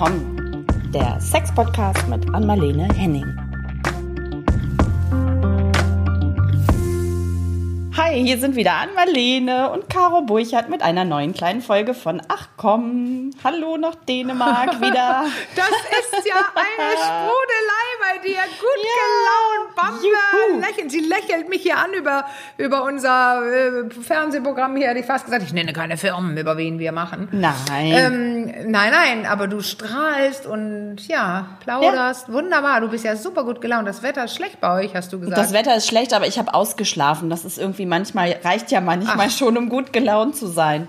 komm, der Sex-Podcast mit Anmalene Henning. Hi, hier sind wieder Anmalene und Caro Burchardt mit einer neuen kleinen Folge von Ach komm, hallo nach Dänemark wieder. das ist ja eine Sprudelei bei dir. Gut ja, gelaunt, Bamba, lächeln. Sie lächelt mich hier an über, über unser äh, Fernsehprogramm hier. Hätte ich fast gesagt, ich nenne keine Firmen, über wen wir machen. Nein. Ähm, nein, nein, aber du strahlst und ja, plauderst. Ja. Wunderbar, du bist ja super gut gelaunt. Das Wetter ist schlecht bei euch, hast du gesagt. Das Wetter ist schlecht, aber ich habe ausgeschlafen. Das ist irgendwie manchmal, reicht ja manchmal Ach. schon, um gut gelaunt zu sein.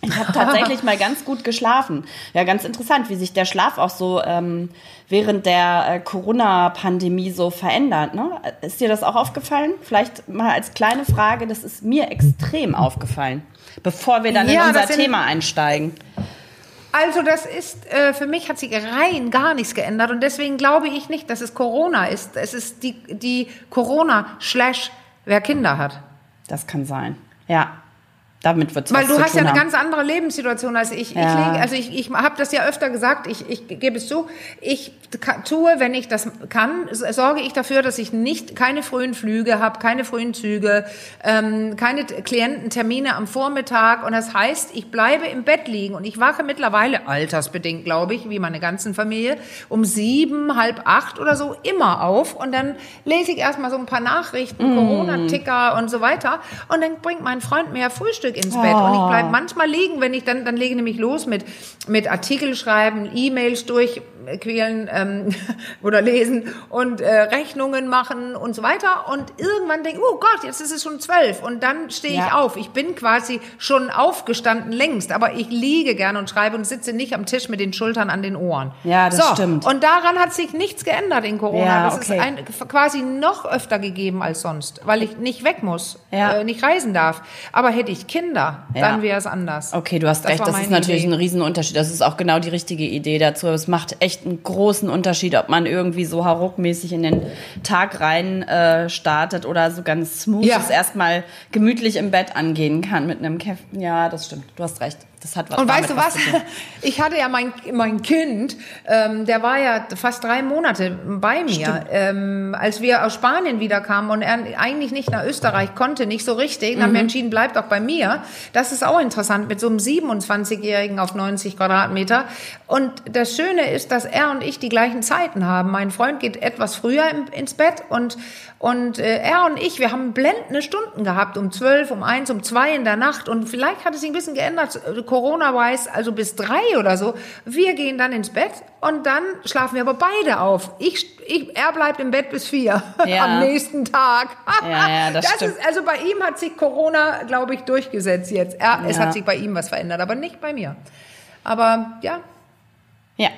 Ich habe tatsächlich mal ganz gut geschlafen. Ja, ganz interessant, wie sich der Schlaf auch so ähm, während der äh, Corona-Pandemie so verändert. Ne? Ist dir das auch aufgefallen? Vielleicht mal als kleine Frage, das ist mir extrem aufgefallen, bevor wir dann ja, in unser Thema einsteigen. Also das ist, äh, für mich hat sich rein gar nichts geändert und deswegen glaube ich nicht, dass es Corona ist. Es ist die, die Corona slash wer Kinder hat. Das kann sein, ja damit wird Weil du hast ja eine haben. ganz andere Lebenssituation als ich. Ja. ich lege, also ich, ich habe das ja öfter gesagt, ich, ich gebe es zu, ich tue, wenn ich das kann, sorge ich dafür, dass ich nicht keine frühen Flüge habe, keine frühen Züge, ähm, keine Kliententermine am Vormittag. Und das heißt, ich bleibe im Bett liegen und ich wache mittlerweile, altersbedingt glaube ich, wie meine ganzen Familie, um sieben, halb acht oder so immer auf. Und dann lese ich erstmal so ein paar Nachrichten, mm. Corona-Ticker und so weiter. Und dann bringt mein Freund mir Frühstück Frühstück ins Bett. Oh. Und ich bleibe oh. manchmal liegen, wenn ich dann, dann lege ich nämlich los mit, mit Artikel schreiben, E-Mails durchquälen ähm, oder lesen und äh, Rechnungen machen und so weiter. Und irgendwann denke ich, oh Gott, jetzt ist es schon zwölf. Und dann stehe ja. ich auf. Ich bin quasi schon aufgestanden längst, aber ich liege gerne und schreibe und sitze nicht am Tisch mit den Schultern an den Ohren. Ja, das so, stimmt. Und daran hat sich nichts geändert in Corona. Ja, das okay. ist ein, quasi noch öfter gegeben als sonst, weil ich nicht weg muss, ja. äh, nicht reisen darf. Aber hätte ich Kinder, Kinder, ja. dann wäre es anders. Okay, du hast das recht, das ist natürlich Idee. ein Riesenunterschied. Das ist auch genau die richtige Idee dazu. Es macht echt einen großen Unterschied, ob man irgendwie so hauruckmäßig in den Tag rein äh, startet oder so ganz smooth ja. es erstmal gemütlich im Bett angehen kann mit einem Käffchen. Ja, das stimmt. Du hast recht. Das hat was Und weißt du was? ich hatte ja mein, mein Kind, ähm, der war ja fast drei Monate bei mir, ähm, als wir aus Spanien wiederkamen und er eigentlich nicht nach Österreich konnte, nicht so richtig. Dann haben wir mhm. entschieden, bleibt auch bei mir. Das ist auch interessant mit so einem 27-Jährigen auf 90 Quadratmeter. Und das Schöne ist, dass er und ich die gleichen Zeiten haben. Mein Freund geht etwas früher ins Bett und, und äh, er und ich, wir haben blendende Stunden gehabt, um zwölf, um eins, um zwei in der Nacht. Und vielleicht hat es sich ein bisschen geändert Corona-wise, also bis drei oder so. Wir gehen dann ins Bett und dann schlafen wir aber beide auf. Ich, ich, er bleibt im Bett bis vier ja. am nächsten Tag. ja, ja, das, das stimmt. ist, also bei ihm hat sich Corona, glaube ich, durchgesetzt jetzt. Er, ja. Es hat sich bei ihm was verändert, aber nicht bei mir. Aber ja. Ja,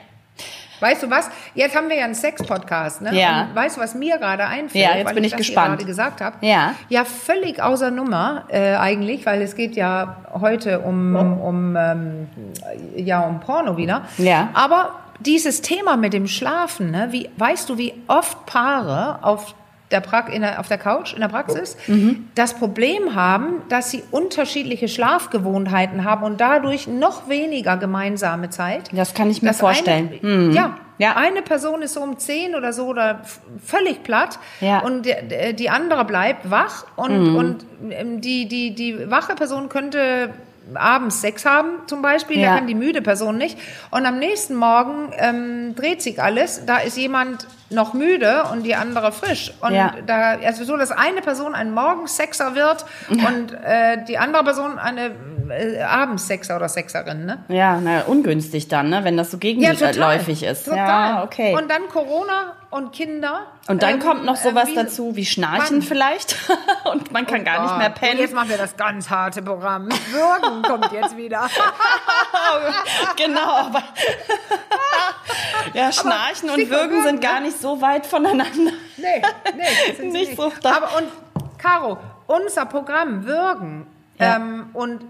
Weißt du was? Jetzt haben wir ja einen Sex-Podcast, ne? Ja. Und weißt du, was mir gerade einfällt? Ja, jetzt bin ich, ich gespannt. gerade gesagt habe. Ja. Ja, völlig außer Nummer äh, eigentlich, weil es geht ja heute um, um, um ähm, ja um Porno wieder. Ja. Aber dieses Thema mit dem Schlafen, ne? Wie weißt du, wie oft Paare auf der pra in der, auf der Couch in der Praxis mhm. das Problem haben, dass sie unterschiedliche Schlafgewohnheiten haben und dadurch noch weniger gemeinsame Zeit. Das kann ich mir vorstellen. Eine, mhm. Ja, ja. Eine Person ist so um zehn oder so oder völlig platt ja. und die, die andere bleibt wach und, mhm. und ähm, die, die, die wache Person könnte abends Sex haben zum Beispiel, ja. da kann die müde Person nicht. Und am nächsten Morgen ähm, dreht sich alles, da ist jemand noch müde und die andere frisch. Und ja. da, also so, dass eine Person ein Morgensexer wird und äh, die andere Person eine äh, Abendsexer oder Sexerin, ne? Ja, na, ungünstig dann, ne? wenn das so gegenläufig ja, ist. Total. Ja, okay. Und dann Corona und Kinder. Und dann ähm, kommt noch sowas äh, dazu wie Schnarchen wann? vielleicht und man kann oh gar nicht mehr pennen. Und jetzt machen wir das ganz harte Programm. Würgen kommt jetzt wieder. genau. Aber ja, Schnarchen aber und Würgen sind gar nicht so weit voneinander. Nee, nee, sind nicht, nicht so. Aber und Caro, unser Programm Würgen ja. ähm, und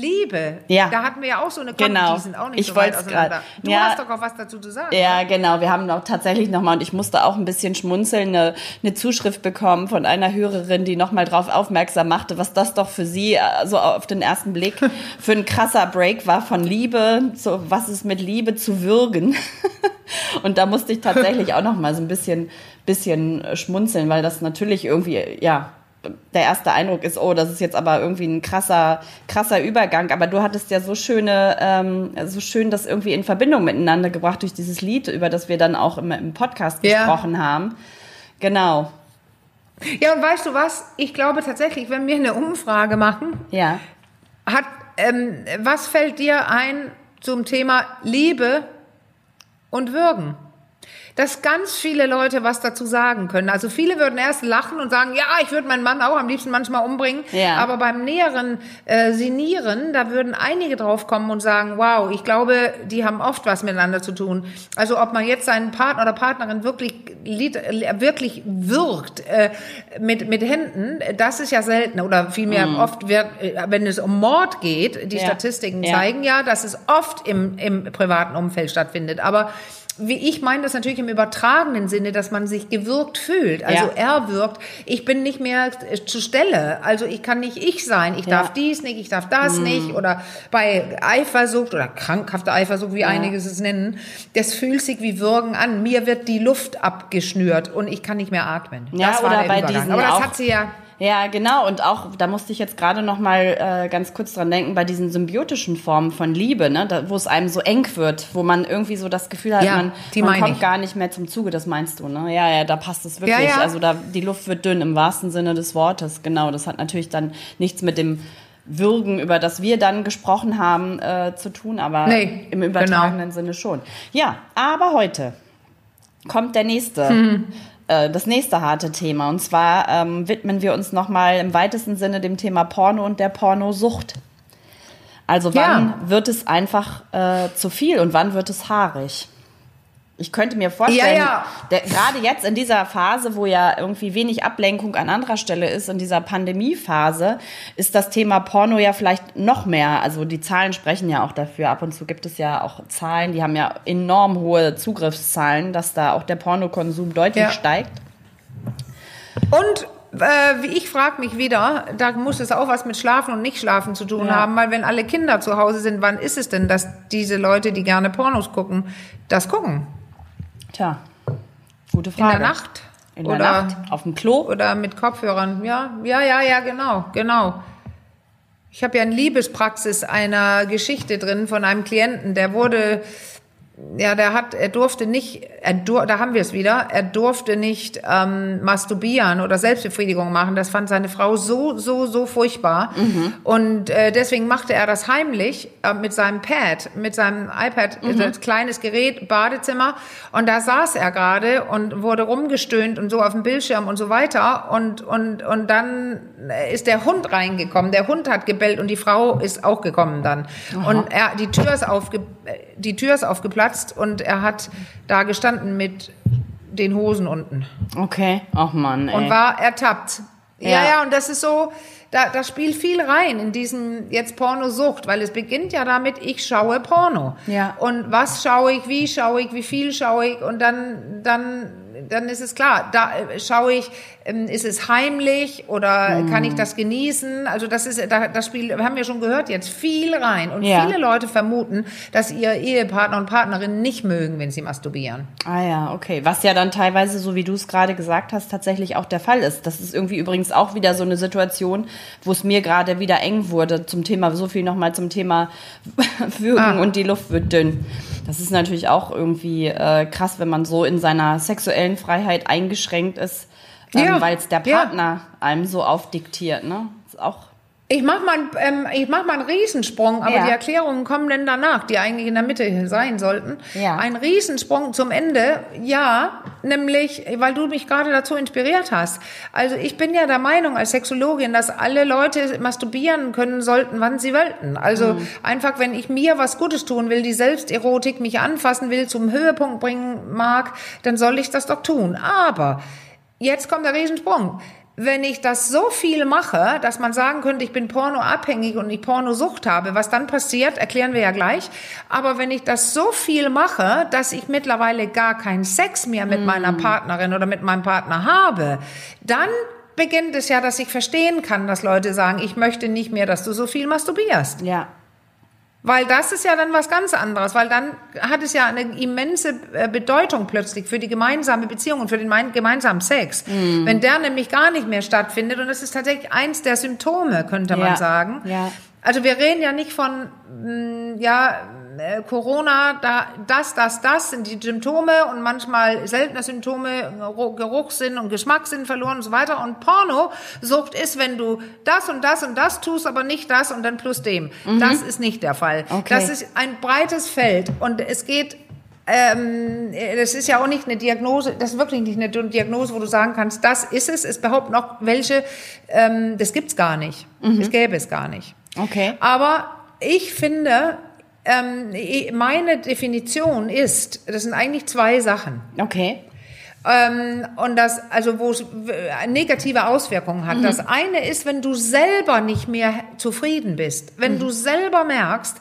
Liebe. Ja. Da hatten wir ja auch so eine Genau. die sind auch nicht Ich so weit auseinander. grad- Du Ja. hast doch auch was dazu zu sagen. Ja, genau. Wir haben auch tatsächlich nochmal, und ich musste auch ein bisschen schmunzeln, eine, eine Zuschrift bekommen von einer Hörerin, die nochmal drauf aufmerksam machte, was das doch für sie so auf den ersten Blick für ein krasser Break war von Liebe, so was ist mit Liebe zu würgen. Und da musste ich tatsächlich auch nochmal so ein bisschen, bisschen schmunzeln, weil das natürlich irgendwie, ja, der erste Eindruck ist, oh, das ist jetzt aber irgendwie ein krasser, krasser Übergang. Aber du hattest ja so schöne, ähm, so schön das irgendwie in Verbindung miteinander gebracht durch dieses Lied, über das wir dann auch im, im Podcast Ja. gesprochen haben. Genau. Ja, und weißt du was? Ich glaube tatsächlich, wenn wir eine Umfrage machen, Ja. hat, ähm, was fällt dir ein zum Thema Liebe und Würgen? Dass ganz viele Leute was dazu sagen können. Also viele würden erst lachen und sagen, ja, ich würde meinen Mann auch am liebsten manchmal umbringen. Ja. Aber beim näheren äh, Sinieren, da würden einige drauf kommen und sagen, wow, ich glaube, die haben oft was miteinander zu tun. Also ob man jetzt seinen Partner oder Partnerin wirklich, äh, wirklich wirkt äh, mit, mit Händen, das ist ja selten. Oder vielmehr oft wird, äh, wenn es um Mord geht, die Mhm. Ja. Statistiken Ja. zeigen ja, dass es oft im, im privaten Umfeld stattfindet. Aber wie ich meine das natürlich im übertragenen Sinne, dass man sich gewirkt fühlt. Also Ja. er wirkt. Ich bin nicht mehr äh, zur Stelle. Also ich kann nicht ich sein. Ich Ja. darf dies nicht, ich darf das nicht. Oder bei Eifersucht oder krankhafter Eifersucht, wie einige es nennen, das fühlt sich wie Würgen an. Mir wird die Luft abgeschnürt und ich kann nicht mehr atmen. Ja, das war oder der bei Übergang. Aber das auch- hat sie ja. Ja, genau. Und auch, da musste ich jetzt gerade noch mal äh, ganz kurz dran denken, bei diesen symbiotischen Formen von Liebe, ne, da, wo es einem so eng wird, wo man irgendwie so das Gefühl hat, Ja, man, man kommt ich. gar nicht mehr zum Zuge, das meinst du, ne? Ja, ja, da passt es wirklich. Ja, ja. Also da, die Luft wird dünn im wahrsten Sinne des Wortes. Genau, das hat natürlich dann nichts mit dem Würgen, über das wir dann gesprochen haben, äh, zu tun, aber Nee, im übertragenen Sinne schon. Ja, aber heute kommt der nächste, Hm. Äh, das nächste harte Thema. Und zwar ähm, widmen wir uns nochmal im weitesten Sinne dem Thema Porno und der Pornosucht. Also wann Ja. wird es einfach äh, zu viel und wann wird es haarig? Ich könnte mir vorstellen, Ja, ja. gerade jetzt in dieser Phase, wo ja irgendwie wenig Ablenkung an anderer Stelle ist, in dieser Pandemiephase, ist das Thema Porno ja vielleicht noch mehr. Also die Zahlen sprechen ja auch dafür. Ab und zu gibt es ja auch Zahlen, die haben ja enorm hohe Zugriffszahlen, dass da auch der Pornokonsum deutlich Ja. steigt. Und äh, wie ich frage mich wieder, da muss es auch was mit Schlafen und Nicht-Schlafen zu tun Ja. haben, weil wenn alle Kinder zu Hause sind, wann ist es denn, dass diese Leute, die gerne Pornos gucken, das gucken? Tja, gute In Frage. der Nacht? In der oder, Nacht, auf dem Klo. oder mit Kopfhörern? Ja, ja, ja, ja, genau, genau. Ich habe ja eine Liebespraxis einer Geschichte drin von einem Klienten, der wurde, ja, der hat, er durfte nicht, er dur, da haben wir es wieder, er durfte nicht ähm, masturbieren oder Selbstbefriedigung machen. Das fand seine Frau so, so, so furchtbar. Und äh, deswegen machte er das heimlich äh, mit seinem Pad, mit seinem iPad, das kleines Gerät, Badezimmer. Und da saß er gerade und wurde rumgestöhnt und so auf dem Bildschirm und so weiter. Und, und, und dann ist der Hund reingekommen. Der Hund hat gebellt und die Frau ist auch gekommen dann. Und er, die Tür ist aufge, die Tür ist aufgeplatzt und er hat da gestanden mit den Hosen unten Okay. Ach Mann, ey. und war ertappt. Ja, Ja. ja, und das ist so, da, da spielt viel rein in diesem jetzt Pornosucht, weil es beginnt ja damit, ich schaue Porno. Ja. Und was schaue ich, wie schaue ich, wie viel schaue ich und dann, dann, dann ist es klar, da äh, schaue ich, ähm, ist es heimlich oder Mhm. kann ich das genießen? Also das ist, da, das spielt, haben wir schon gehört jetzt, viel rein. Und Ja. viele Leute vermuten, dass ihr Ehepartner und Partnerin nicht mögen, wenn sie masturbieren. Ah ja, okay. Was ja dann teilweise, so wie du es gerade gesagt hast, tatsächlich auch der Fall ist. Das ist irgendwie übrigens auch wieder so eine Situation, wo es mir gerade wieder eng wurde zum Thema, so viel nochmal zum Thema Würgen Ah. und die Luft wird dünn. Das ist natürlich auch irgendwie äh, krass, wenn man so in seiner sexuellen Freiheit eingeschränkt ist, ähm, Ja, weil es der ja. Partner einem so aufdiktiert. Ne? Ist auch Ich mach mal, ähm, ich mach mal einen Riesensprung, aber Ja. die Erklärungen kommen dann danach, die eigentlich in der Mitte sein sollten. Ja. Ein Riesensprung zum Ende, ja, nämlich, weil du mich gerade dazu inspiriert hast. Also ich bin ja der Meinung als Sexologin, dass alle Leute masturbieren können sollten, wann sie wollten. Also einfach, wenn ich mir was Gutes tun will, die Selbsterotik mich anfassen will, zum Höhepunkt bringen mag, dann soll ich das doch tun. Aber Jetzt kommt der Riesensprung. Wenn ich das so viel mache, dass man sagen könnte, ich bin pornoabhängig und ich Pornosucht habe, was dann passiert, erklären wir ja gleich. Aber wenn ich das so viel mache, dass ich mittlerweile gar keinen Sex mehr mit mm. meiner Partnerin oder mit meinem Partner habe, dann beginnt es ja, dass ich verstehen kann, dass Leute sagen, ich möchte nicht mehr, dass du so viel masturbierst. Ja. Weil das ist ja dann was ganz anderes, weil dann hat es ja eine immense äh, Bedeutung plötzlich für die gemeinsame Beziehung und für den gemeinsamen Sex. Mm. Wenn der nämlich gar nicht mehr stattfindet und das ist tatsächlich eins der Symptome, könnte man ja. sagen. Ja. Also wir reden ja nicht von, mm, ja, äh, Corona, da, das, das, das sind die Symptome und manchmal seltene Symptome, Geruchssinn und Geschmackssinn verloren und so weiter. Und Pornosucht ist, wenn du das und das und das tust, aber nicht das und dann plus dem. Mhm. Das ist nicht der Fall. Okay. Das ist ein breites Feld und es geht ähm, das ist ja auch nicht eine Diagnose, das ist wirklich nicht eine Diagnose, wo du sagen kannst, das ist es. Es behaupten noch welche, ähm, das gibt's gar nicht. Mhm. Das gäbe es gar nicht. Okay. Aber ich finde, ähm, meine Definition ist, das sind eigentlich zwei Sachen. Okay. Ähm, und das, also wo es negative Auswirkungen hat. Mhm. Das eine ist, wenn du selber nicht mehr zufrieden bist, wenn mhm. du selber merkst, äh,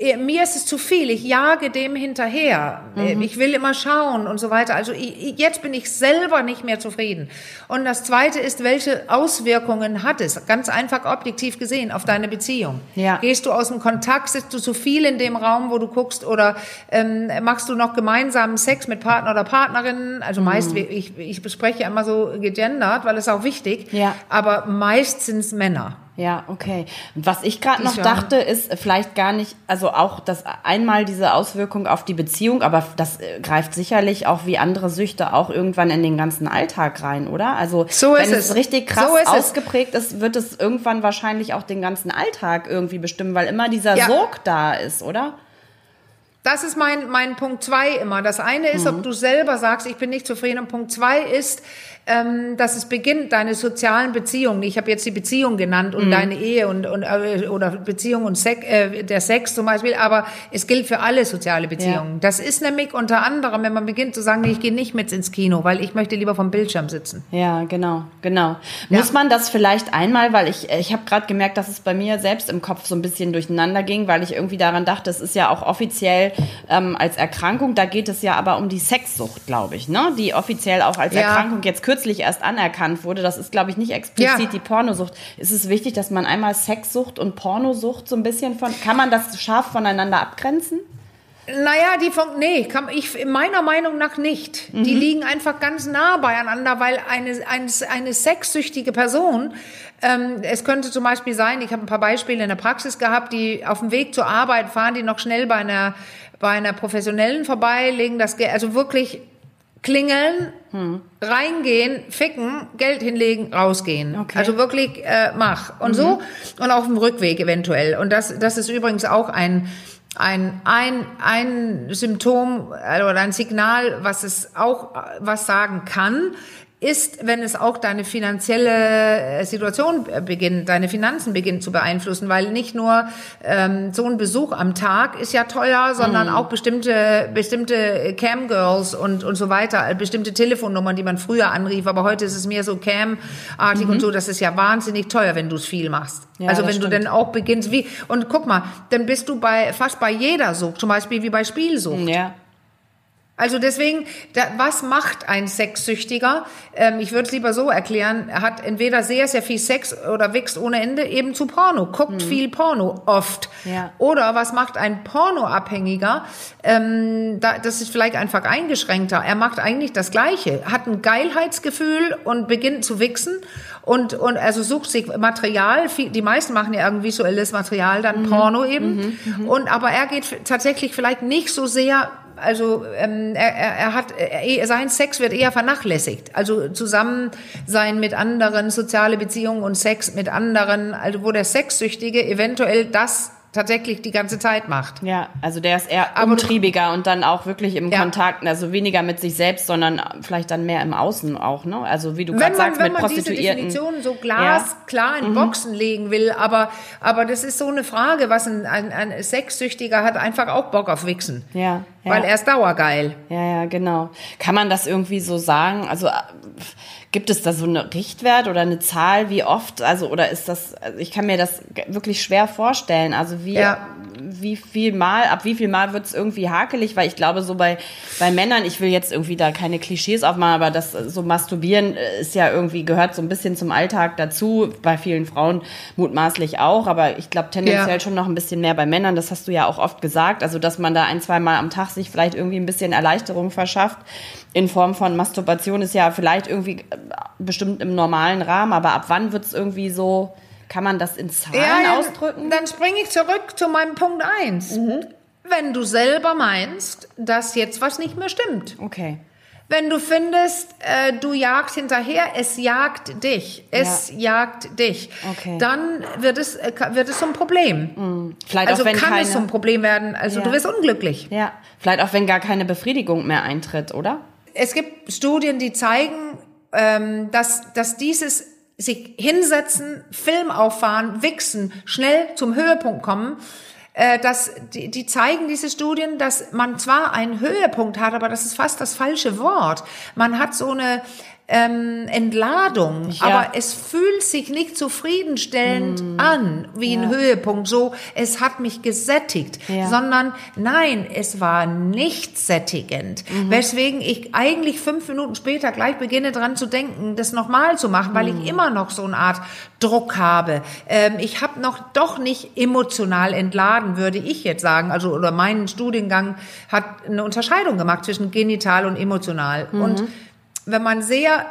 mir ist es zu viel, ich jage dem hinterher, mhm. ich will immer schauen und so weiter. Also ich, jetzt bin ich selber nicht mehr zufrieden. Und das Zweite ist, welche Auswirkungen hat es, ganz einfach objektiv gesehen, auf deine Beziehung? Ja. Gehst du aus dem Kontakt, sitzt du zu viel in dem Raum, wo du guckst oder ähm, machst du noch gemeinsamen Sex mit Partner oder Partnerinnen? Also meist, mhm. ich, ich bespreche immer so gegendert, weil es auch wichtig, ja. aber meist sind es Männer. Ja, okay. Was ich gerade noch dachte, ist vielleicht gar nicht, also auch das einmal diese Auswirkung auf die Beziehung, aber das äh, greift sicherlich auch wie andere Süchte auch irgendwann in den ganzen Alltag rein, oder? Also so wenn es, es richtig krass so ausgeprägt ist, wird es irgendwann wahrscheinlich auch den ganzen Alltag irgendwie bestimmen, weil immer dieser ja. Sog da ist, oder? Das ist mein, mein Punkt zwei immer. Das eine ist, mhm. ob du selber sagst, ich bin nicht zufrieden. Und Punkt zwei ist, ähm, dass es beginnt, deine sozialen Beziehungen. Ich habe jetzt die Beziehung genannt und mhm. deine Ehe und, und äh, oder Beziehung und Sex, äh, der Sex zum Beispiel, aber es gilt für alle soziale Beziehungen. Ja. Das ist nämlich unter anderem, wenn man beginnt zu sagen, nee, ich gehe nicht mit ins Kino, weil ich möchte lieber vom Bildschirm sitzen. Ja, genau, genau. Ja. Muss man das vielleicht einmal, weil ich ich habe gerade gemerkt, dass es bei mir selbst im Kopf so ein bisschen durcheinander ging, weil ich irgendwie daran dachte, es ist ja auch offiziell ähm, als Erkrankung, da geht es ja aber um die Sexsucht, glaube ich, ne? Die offiziell auch als ja. Erkrankung jetzt kürzlich kürzlich erst anerkannt wurde, das ist, glaube ich, nicht explizit ja. die Pornosucht. Ist es wichtig, dass man einmal Sexsucht und Pornosucht so ein bisschen von, kann man das scharf voneinander abgrenzen? Naja, die von, nee, kann, ich, meiner Meinung nach nicht. Mhm. Die liegen einfach ganz nah beieinander, weil eine, eine, eine sexsüchtige Person, ähm, es könnte zum Beispiel sein, ich habe ein paar Beispiele in der Praxis gehabt, die auf dem Weg zur Arbeit fahren, die noch schnell bei einer, bei einer Professionellen vorbei, legen das also wirklich klingeln, hm. reingehen, ficken, Geld hinlegen, rausgehen. Okay. Also wirklich äh, mach. Und mhm. so und auf dem Rückweg eventuell. Und das, das ist übrigens auch ein ein, ein, ein Symptom äh, oder ein Signal, was es auch was sagen kann, ist, wenn es auch deine finanzielle äh, Situation beginnt, deine Finanzen beginnt zu beeinflussen, weil nicht nur ähm, so ein Besuch am Tag ist ja teuer, sondern mm. auch bestimmte bestimmte Cam-Girls und und so weiter, äh, bestimmte Telefonnummern, die man früher anrief, aber heute ist es mehr so Cam-artig mhm. und so, das ist ja wahnsinnig teuer, wenn du es viel machst. Ja, also wenn stimmt. du dann auch beginnst, wie und guck mal, dann bist du bei fast bei jeder Sucht, zum Beispiel wie bei Spielsucht. Ja. Also deswegen, da, was macht ein Sexsüchtiger? Ähm, ich würde es lieber so erklären, er hat entweder sehr, sehr viel Sex oder wächst ohne Ende eben zu Porno, guckt mhm. viel Porno, oft. Ja. Oder was macht ein Pornoabhängiger? Ähm, da, das ist vielleicht einfach eingeschränkter. Er macht eigentlich das Gleiche, hat ein Geilheitsgefühl und beginnt zu wichsen und, und also sucht sich Material, die meisten machen ja irgendwie visuelles Material, dann mhm. Porno eben. Mhm. mhm. Und aber er geht tatsächlich vielleicht nicht so sehr also ähm, er, er hat er, sein Sex wird eher vernachlässigt. Also zusammen sein mit anderen, soziale Beziehungen und Sex mit anderen, also wo der Sexsüchtige eventuell das tatsächlich die ganze Zeit macht. Ja, also der ist eher Aber umtriebiger und dann auch wirklich im Ja. Kontakt, also weniger mit sich selbst, sondern vielleicht dann mehr im Außen auch, ne? Also wie du gerade sagst, wenn mit man diese. Definition so glasklar Mhm. in Boxen legen will, aber, aber das ist so eine Frage, was ein, ein, ein Sexsüchtiger hat einfach auch Bock auf Wichsen. Ja, ja. Weil er ist dauergeil. Ja, ja, genau. Kann man das irgendwie so sagen? Also äh, gibt es da so eine Richtwert oder eine Zahl, wie oft? Also oder ist das? Also ich kann mir das wirklich schwer vorstellen. Also wie Ja. wie viel Mal, ab wie viel Mal wird es irgendwie hakelig? Weil ich glaube so bei bei Männern, ich will jetzt irgendwie da keine Klischees aufmachen, aber das so masturbieren äh, ist ja irgendwie gehört so ein bisschen zum Alltag dazu. Bei vielen Frauen mutmaßlich auch, aber ich glaube tendenziell Ja. schon noch ein bisschen mehr bei Männern. Das hast du ja auch oft gesagt. Also dass man da ein zwei Mal am Tag sich vielleicht irgendwie ein bisschen Erleichterung verschafft in Form von Masturbation ist ja vielleicht irgendwie äh, bestimmt im normalen Rahmen, aber ab wann wird es irgendwie so, kann man das in Zahlen ausdrücken? Dann springe ich zurück zu meinem Punkt eins. Mhm. Wenn du selber meinst, dass jetzt was nicht mehr stimmt. Okay. Wenn du findest, äh, du jagst hinterher, es jagt dich, es jagt dich, Okay. dann wird es, äh, wird es zum Problem. Vielleicht Also auch wenn kann keine, es zum Problem werden. Also Ja. du wirst unglücklich. ja, vielleicht auch wenn gar keine Befriedigung mehr eintritt, oder? Es gibt Studien, die zeigen, ähm, dass, dass dieses sich hinsetzen, Film auffahren, wichsen, schnell zum Höhepunkt kommen, äh, dass die, die zeigen diese Studien, dass man zwar einen Höhepunkt hat, aber das ist fast das falsche Wort. Man hat so eine ähm, Entladung, Ja. aber es fühlt sich nicht zufriedenstellend Hm. an wie ein Höhepunkt. So, es hat mich gesättigt, Ja. sondern nein, es war nicht sättigend. Mhm. Weswegen ich eigentlich fünf Minuten später gleich beginne dran zu denken, das nochmal zu machen, weil Mhm. ich immer noch so eine Art Druck habe. Ähm, ich habe noch doch nicht emotional entladen, würde ich jetzt sagen. Also oder mein Studiengang hat eine Unterscheidung gemacht zwischen genital und emotional. Mhm. Und wenn man sehr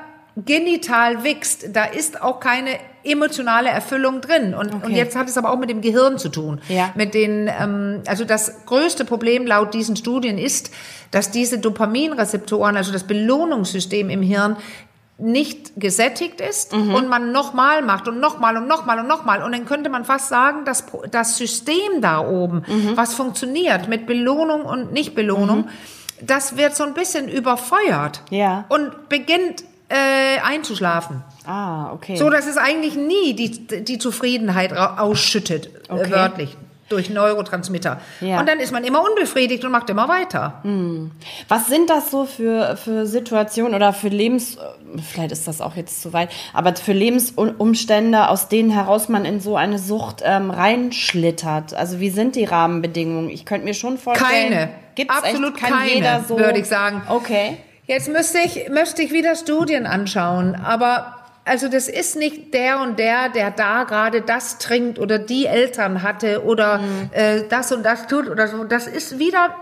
genital wächst, da ist auch keine emotionale Erfüllung drin. Und, und Okay. jetzt hat es aber auch mit dem Gehirn zu tun. Ja. Mit den, ähm, also das größte Problem laut diesen Studien ist, dass diese Dopaminrezeptoren, also das Belohnungssystem im Hirn, nicht gesättigt ist Mhm. und man nochmal macht und nochmal und nochmal und nochmal. Und dann könnte man fast sagen, dass das System da oben, Mhm. was funktioniert mit Belohnung und Nichtbelohnung, das wird so ein bisschen überfeuert Ja. und beginnt äh, einzuschlafen. Ah, okay. So, dass es eigentlich nie die, die Zufriedenheit ausschüttet, Okay. äh, wörtlich, durch Neurotransmitter. Ja. Und dann ist man immer unbefriedigt und macht immer weiter. Was sind das so für, für Situationen oder für Lebens, vielleicht ist das auch jetzt zu weit, aber für Lebensumstände, aus denen heraus man in so eine Sucht ähm, reinschlittert? Also wie sind die Rahmenbedingungen? Ich könnte mir schon vorstellen. Keine. Gibt's Absolut echt, kann keine, jeder so, würde ich sagen. Okay. Jetzt müsste ich, müsste ich wieder Studien anschauen, aber also das ist nicht der und der, der da gerade das trinkt oder die Eltern hatte oder äh, das und das tut oder so. Das ist wieder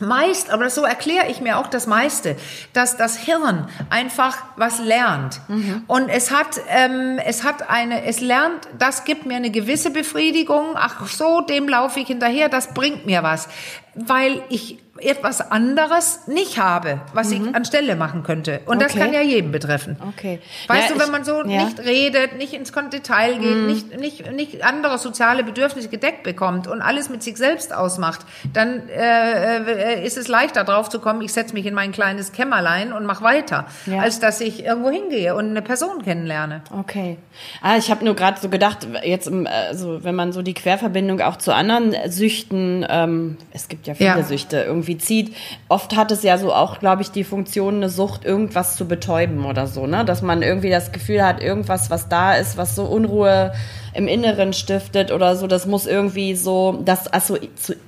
meist, aber so erkläre ich mir auch das meiste, dass das Hirn einfach was lernt. Und es hat ähm, es hat eine es lernt, das gibt mir eine gewisse Befriedigung. Ach so, dem laufe ich hinterher, das bringt mir was, weil ich etwas anderes nicht habe, was ich anstelle machen könnte. Und das Okay. kann ja jeden betreffen. Okay. Weißt Ja, du, wenn ich- man so ja. Mhm. nicht redet, nicht ins Detail geht, nicht, nicht, nicht andere soziale Bedürfnisse gedeckt bekommt und alles mit sich selbst ausmacht, dann äh, äh, ist es leichter drauf zu kommen, ich setze mich in mein kleines Kämmerlein und mache weiter, Ja. als dass ich irgendwo hingehe und eine Person kennenlerne. Okay. Ah, ich habe nur gerade so gedacht, jetzt, im, also wenn man so die Querverbindung auch zu anderen Süchten, ähm, es gibt ja viele Ja. Süchte, irgendwie zieht. Oft hat es ja so auch, glaube ich, die Funktion, eine Sucht irgendwas zu betäuben oder so, ne? Dass man irgendwie das Gefühl hat, irgendwas, was da ist, was so Unruhe im Inneren stiftet oder so, das muss irgendwie so, das asso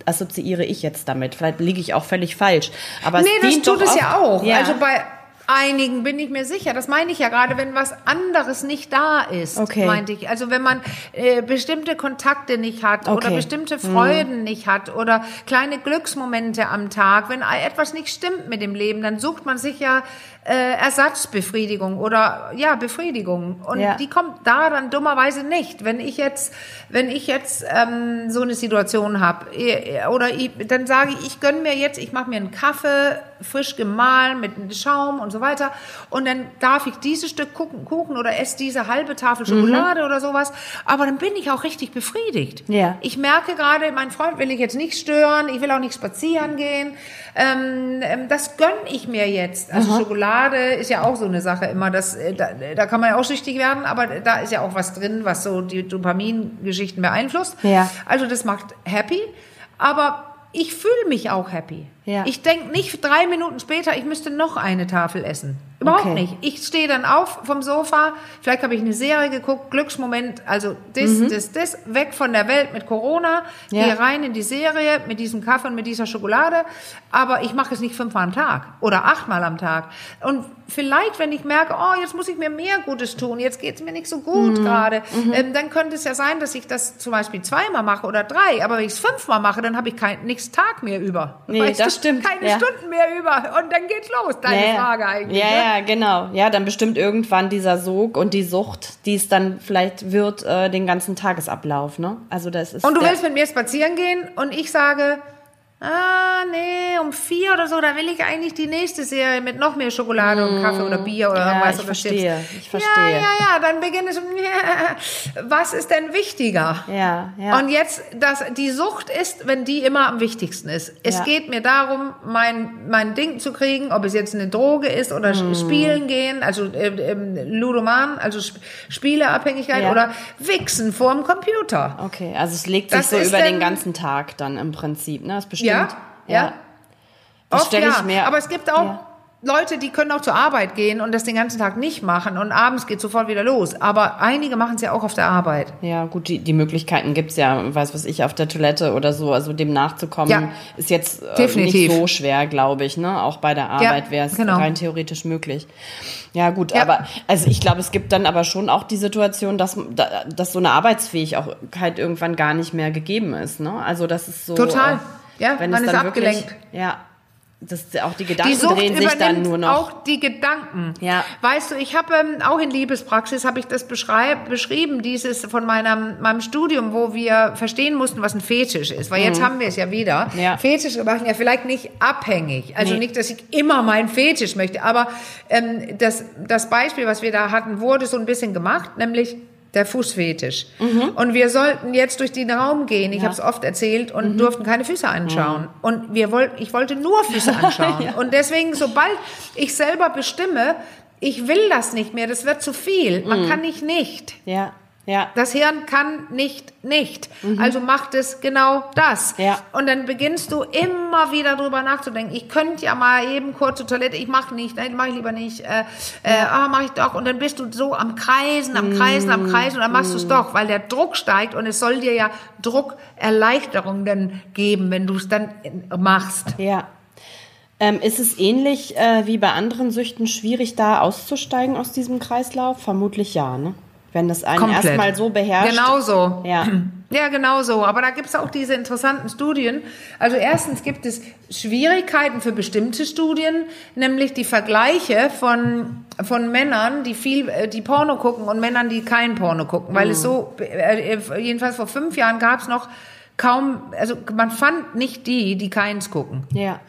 assoziiere ich jetzt damit. Vielleicht liege ich auch völlig falsch. Aber Nee, das tut es ja auch. Ja. Also bei einigen bin ich mir sicher. Das meine ich ja gerade, wenn was anderes nicht da ist, Okay. meinte ich. Also wenn man äh, bestimmte Kontakte nicht hat oder Okay. Mhm. bestimmte Freuden nicht hat oder kleine Glücksmomente am Tag, wenn etwas nicht stimmt mit dem Leben, dann sucht man sich ja äh, Ersatzbefriedigung oder ja Befriedigung und Ja. die kommt da dann dummerweise nicht. Wenn ich jetzt, wenn ich jetzt ähm, so eine Situation habe oder ich, dann sage ich, ich gönn mir jetzt, ich mache mir einen Kaffee frisch gemahlen mit Schaum und so weiter und dann darf ich dieses Stück Kuchen, oder esse diese halbe Tafel Schokolade oder sowas, aber dann bin ich auch richtig befriedigt. Ja. Ich merke gerade, mein Freund will ich jetzt nicht stören, ich will auch nicht spazieren gehen. Ähm, ähm, das gönn ich mir jetzt. Also Schokolade ist ja auch so eine Sache immer, das, äh, da, da kann man ja auch süchtig werden, aber da ist ja auch was drin, was so die Dopamingeschichten beeinflusst. Ja. Also das macht happy, aber ich fühle mich auch happy. Ja. Ich denke nicht drei Minuten später, ich müsste noch eine Tafel essen. Überhaupt Okay. nicht. Ich stehe dann auf vom Sofa, vielleicht habe ich eine Serie geguckt, Glücksmoment, also das, das, das, weg von der Welt mit Corona, Mhm. Ja. gehe rein in die Serie mit diesem Kaffee und mit dieser Schokolade, aber ich mache es nicht fünfmal am Tag oder achtmal am Tag. Und vielleicht, wenn ich merke, oh, jetzt muss ich mir mehr Gutes tun, jetzt geht es mir nicht so gut Mhm. gerade, ähm, dann könnte es ja sein, dass ich das zum Beispiel zweimal mache oder drei, aber wenn ich es fünfmal mache, dann habe ich kein nichts Tag mehr über. Nee, das stimmt, Keine ja. Stunden mehr über und dann geht's los, deine ja. Frage eigentlich. Ja, ne? ja, genau. Ja, dann bestimmt irgendwann dieser Sog und die Sucht, die es dann vielleicht wird, äh, den ganzen Tagesablauf, ne? Also das ist. Und du willst mit mir spazieren gehen und ich sage, ah, nee, um vier oder so, da will ich eigentlich die nächste Serie mit noch mehr Schokolade und Kaffee oder Bier oder Ja, irgendwas ich oder verstehe, Chips. ich verstehe. Ja, ja, ja, dann beginnt es, was ist denn wichtiger? Ja, ja. Und jetzt, das, die Sucht ist, wenn die immer am wichtigsten ist. Es Ja. geht mir darum, mein, mein Ding zu kriegen, ob es jetzt eine Droge ist oder Hm. spielen gehen, also ähm, ähm, Ludoman, also Sp Spieleabhängigkeit Ja. oder Wichsen vorm Computer. Okay, also es legt sich Das so über den ganzen Tag dann im Prinzip, ne? Das bestimmt. Ja, ja. Das Oft ja. mir. Aber es gibt auch Ja. Leute, die können auch zur Arbeit gehen und das den ganzen Tag nicht machen und abends geht sofort wieder los. Aber einige machen es ja auch auf der Arbeit. Ja, gut, die, die Möglichkeiten gibt's ja, weiß was ich, auf der Toilette oder so, also dem nachzukommen, Ja. ist jetzt äh, nicht so schwer, glaube ich, ne? Auch bei der Arbeit wäre es genau. rein theoretisch möglich. Ja, gut, Ja. aber also ich glaube, es gibt dann aber schon auch die Situation, dass, da- dass so eine Arbeitsfähigkeit irgendwann gar nicht mehr gegeben ist, ne? Also das ist so. Total. äh, Ja, wenn man es ist dann abgelenkt. Wirklich, ja. Das, auch die Gedanken Die Sucht drehen sich dann nur noch. auch die Gedanken. Ja. Weißt du, ich habe ähm, auch in Liebespraxis habe ich das beschrieben, dieses von meinem meinem Studium, wo wir verstehen mussten, was ein Fetisch ist, weil jetzt haben wir es ja wieder. Mhm. Ja. Fetische machen ja vielleicht nicht abhängig, also Nee. nicht, dass ich immer meinen Fetisch möchte, aber ähm, das das Beispiel, was wir da hatten, wurde so ein bisschen gemacht, nämlich der Fußfetisch. Und wir sollten jetzt durch den Raum gehen. Ich Mhm. Ja. Mhm. habe es oft erzählt und durften keine Füße anschauen. Und wir wollten, ich wollte nur Füße anschauen. Ja. Und deswegen, sobald ich selber bestimme, ich will das nicht mehr, das wird zu viel. Man Mhm. kann nicht nicht. Ja, ja. Das Hirn kann nicht nicht. Also macht es genau das. Mhm. Ja. Und dann beginnst du immer wieder drüber nachzudenken. Ich könnte ja mal eben kurz zur Toilette. Ich mache nicht. Nein, mache ich lieber nicht. Äh, äh, ah, mache ich doch. Und dann bist du so am Kreisen, am Kreisen, am Kreisen. Und dann machst du es doch, weil der Druck steigt. Und es soll dir ja Druckerleichterung dann geben, wenn du es dann machst. Ja. Ähm, ist es ähnlich äh, wie bei anderen Süchten schwierig, da auszusteigen aus diesem Kreislauf? Vermutlich ja, ne? Wenn das einen Komplett. erstmal so beherrscht. Genau so. Ja. Ja, genau so. Aber da gibt es auch diese interessanten Studien. Also erstens gibt es Schwierigkeiten für bestimmte Studien, nämlich die Vergleiche von, von Männern, die viel, äh, die Porno gucken und Männern, die kein Porno gucken. Weil es so, äh, äh, jedenfalls vor fünf Jahren gab es noch kaum, also man fand nicht die, die keins gucken. Ja.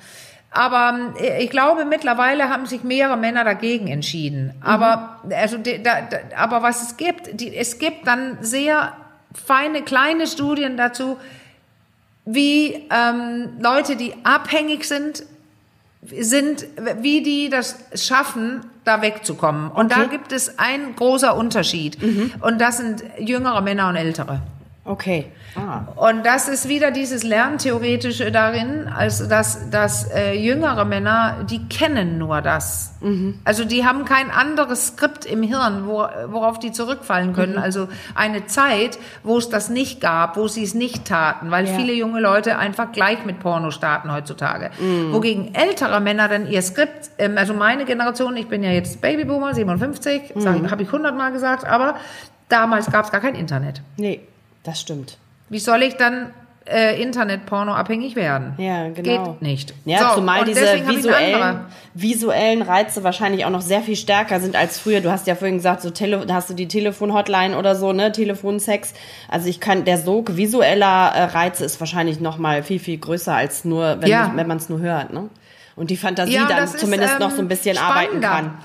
Aber äh, ich glaube, mittlerweile haben sich mehrere Männer dagegen entschieden. Aber, also, da, da, aber was es gibt, die, es gibt dann sehr feine, kleine Studien dazu, wie ähm, Leute, die abhängig sind, sind, wie die das schaffen, da wegzukommen. Und da Okay. gibt es ein großer Unterschied. Und das sind jüngere Männer und ältere. Okay. Ah. Und das ist wieder dieses Lerntheoretische darin, also dass, dass äh, jüngere Männer, die kennen nur das. Also die haben kein anderes Skript im Hirn, wo, worauf die zurückfallen können. Also eine Zeit, wo es das nicht gab, wo sie es nicht taten, weil Ja. viele junge Leute einfach gleich mit Porno starten heutzutage. Wogegen ältere Männer dann ihr Skript, ähm, also meine Generation, ich bin ja jetzt Babyboomer, 57, sag- habe ich hundertmal gesagt, aber damals gab es gar kein Internet. Nee, das stimmt. Wie soll ich dann äh, Internet-Porno abhängig werden. Ja, genau. Geht nicht. Ja, So, zumal diese visuellen, visuellen Reize wahrscheinlich auch noch sehr viel stärker sind als früher. Du hast ja vorhin gesagt, so Tele hast du die Telefon-Hotline oder so, ne, Telefonsex. Also ich kann, der Sog visueller äh, Reize ist wahrscheinlich noch mal viel, viel größer als nur, wenn, Ja. wenn man es nur hört, ne? Und die Fantasie Ja, dann ist, zumindest noch ähm, so ein bisschen arbeiten spannender. kann.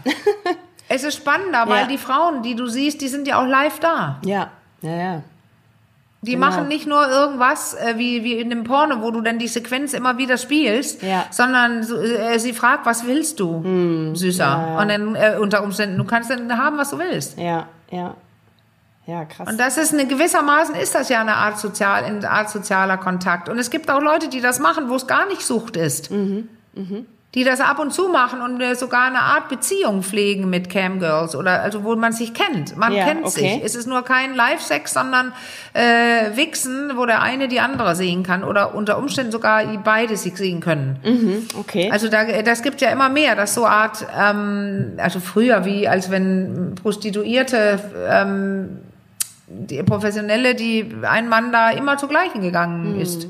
Es ist spannender, weil Ja. die Frauen, die du siehst, die sind ja auch live da. Ja, ja, ja. Die Genau. machen nicht nur irgendwas äh, wie, wie in dem Porno, wo du dann die Sequenz immer wieder spielst, Ja. sondern so, äh, sie fragt, was willst du, Süßer? Und dann äh, unter Umständen, du kannst dann haben, was du willst. Ja, ja. Ja, krass. Und das ist eine gewissermaßen ist das ja eine Art sozial, eine Art sozialer Kontakt. Und es gibt auch Leute, die das machen, wo es gar nicht Sucht ist. Mhm, Die das ab und zu machen und äh, sogar eine Art Beziehung pflegen mit Camgirls oder also wo man sich kennt. Man Ja, kennt okay. sich. Es ist nur kein Live-Sex, sondern äh, Wichsen, wo der eine die andere sehen kann oder unter Umständen sogar beide sich sehen können. okay. Also da, das gibt ja immer mehr, dass so Art, ähm, also früher wie als wenn Prostituierte, ähm, die Professionelle, die ein Mann da immer zu gleichen gegangen ist.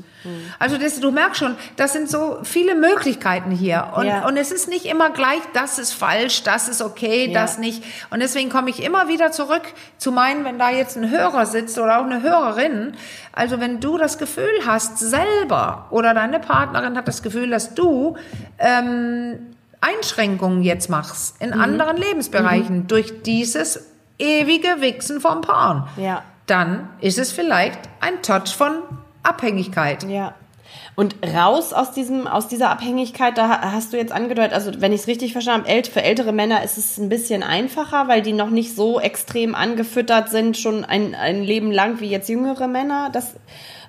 Also das, du merkst schon, das sind so viele Möglichkeiten hier und, Ja. und es ist nicht immer gleich, das ist falsch, das ist okay, Ja. das nicht. Und deswegen komme ich immer wieder zurück zu meinen, wenn da jetzt ein Hörer sitzt oder auch eine Hörerin, also wenn du das Gefühl hast selber oder deine Partnerin hat das Gefühl, dass du ähm, Einschränkungen jetzt machst Mhm. in anderen Lebensbereichen durch dieses ewige Wichsen vom Porn, Ja. dann ist es vielleicht ein Touch von Abhängigkeit. Ja. Und raus aus diesem, aus dieser Abhängigkeit, da ha- hast du jetzt angedeutet, also wenn ich es richtig verstanden habe, für ältere Männer ist es ein bisschen einfacher, weil die noch nicht so extrem angefüttert sind, schon ein, ein Leben lang wie jetzt jüngere Männer. Das,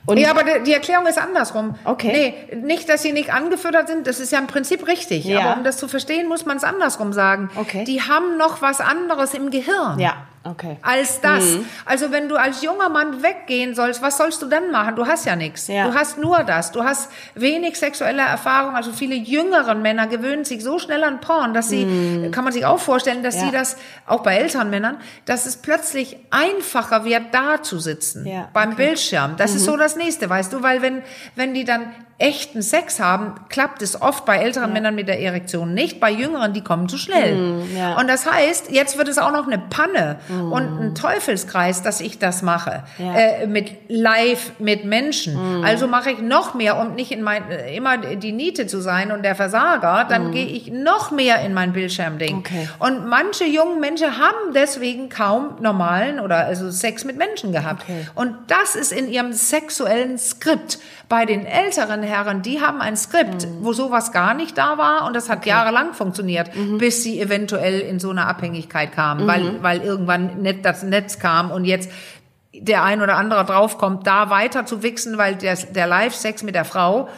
und Ja, aber die Erklärung ist andersrum. Okay. Nee, nicht, dass sie nicht angefüttert sind, das ist ja im Prinzip richtig. Ja. Aber um das zu verstehen, muss man es andersrum sagen. Okay. Die haben noch was anderes im Gehirn. ja, okay. Als das. Mhm. Also wenn du als junger Mann weggehen sollst, was sollst du dann machen? Du hast ja nichts. Ja. Du hast nur das. Du hast wenig sexuelle Erfahrung. Also viele jüngere Männer gewöhnen sich so schnell an Porn, dass sie, kann man sich auch vorstellen, dass Mhm. Ja. sie das, auch bei älteren Männern, dass es plötzlich einfacher wird, da zu sitzen. Ja, Beim Bildschirm. Das Mhm. ist so das nächste, weißt du, weil wenn, wenn die dann echten Sex haben, klappt es oft bei älteren Männern mit der Erektion nicht. Bei jüngeren, die kommen zu schnell. Mhm, ja. Und das heißt, jetzt wird es auch noch eine Panne und ein Teufelskreis, dass ich das mache. Ja. Äh, mit live, mit Menschen. Also mache ich noch mehr, um nicht in mein, äh, immer die Niete zu sein und der Versager, dann gehe ich noch mehr in mein Bildschirmding. Okay. Und manche jungen Menschen haben deswegen kaum normalen oder also Sex mit Menschen gehabt. Okay. Und das ist in ihrem sexuellen Skript. Bei den älteren Herren, die haben ein Skript, Mhm. wo sowas gar nicht da war und das hat jahrelang funktioniert, Mhm. bis sie eventuell in so eine Abhängigkeit kamen, weil, weil irgendwann net, das Netz kam und jetzt der ein oder andere draufkommt, da weiter zu wichsen, weil der, der Live-Sex mit der Frau